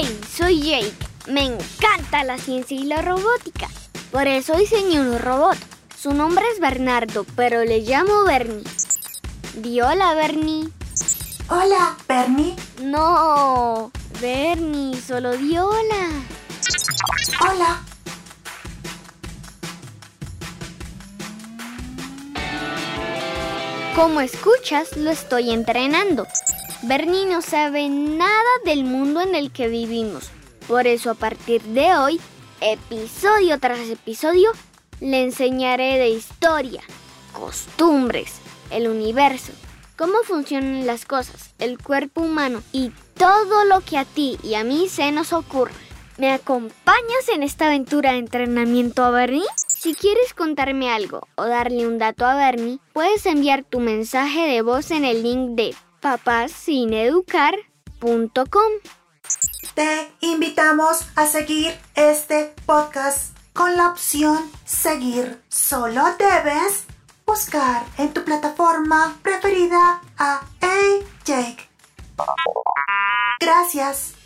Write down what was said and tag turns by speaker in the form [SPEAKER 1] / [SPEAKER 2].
[SPEAKER 1] Hey, soy Jake. Me encanta la ciencia y la robótica. Por eso diseñé un robot. Su nombre es Bernardo, pero le llamo Bernie. Di hola, Bernie.
[SPEAKER 2] Hola, Bernie.
[SPEAKER 1] No, Bernie, solo di hola.
[SPEAKER 2] Hola.
[SPEAKER 1] Como escuchas, lo estoy entrenando. Bernie no sabe nada del mundo en el que vivimos. Por eso a partir de hoy, episodio tras episodio, le enseñaré de historia, costumbres, el universo, cómo funcionan las cosas, el cuerpo humano y todo lo que a ti y a mí se nos ocurre. ¿Me acompañas en esta aventura de entrenamiento a Bernie? Si quieres contarme algo o darle un dato a Bernie, puedes enviar tu mensaje de voz en el link de papassineducar.com.
[SPEAKER 2] Te invitamos a seguir este podcast con la opción seguir. Solo debes buscar en tu plataforma preferida a A Jake. Gracias.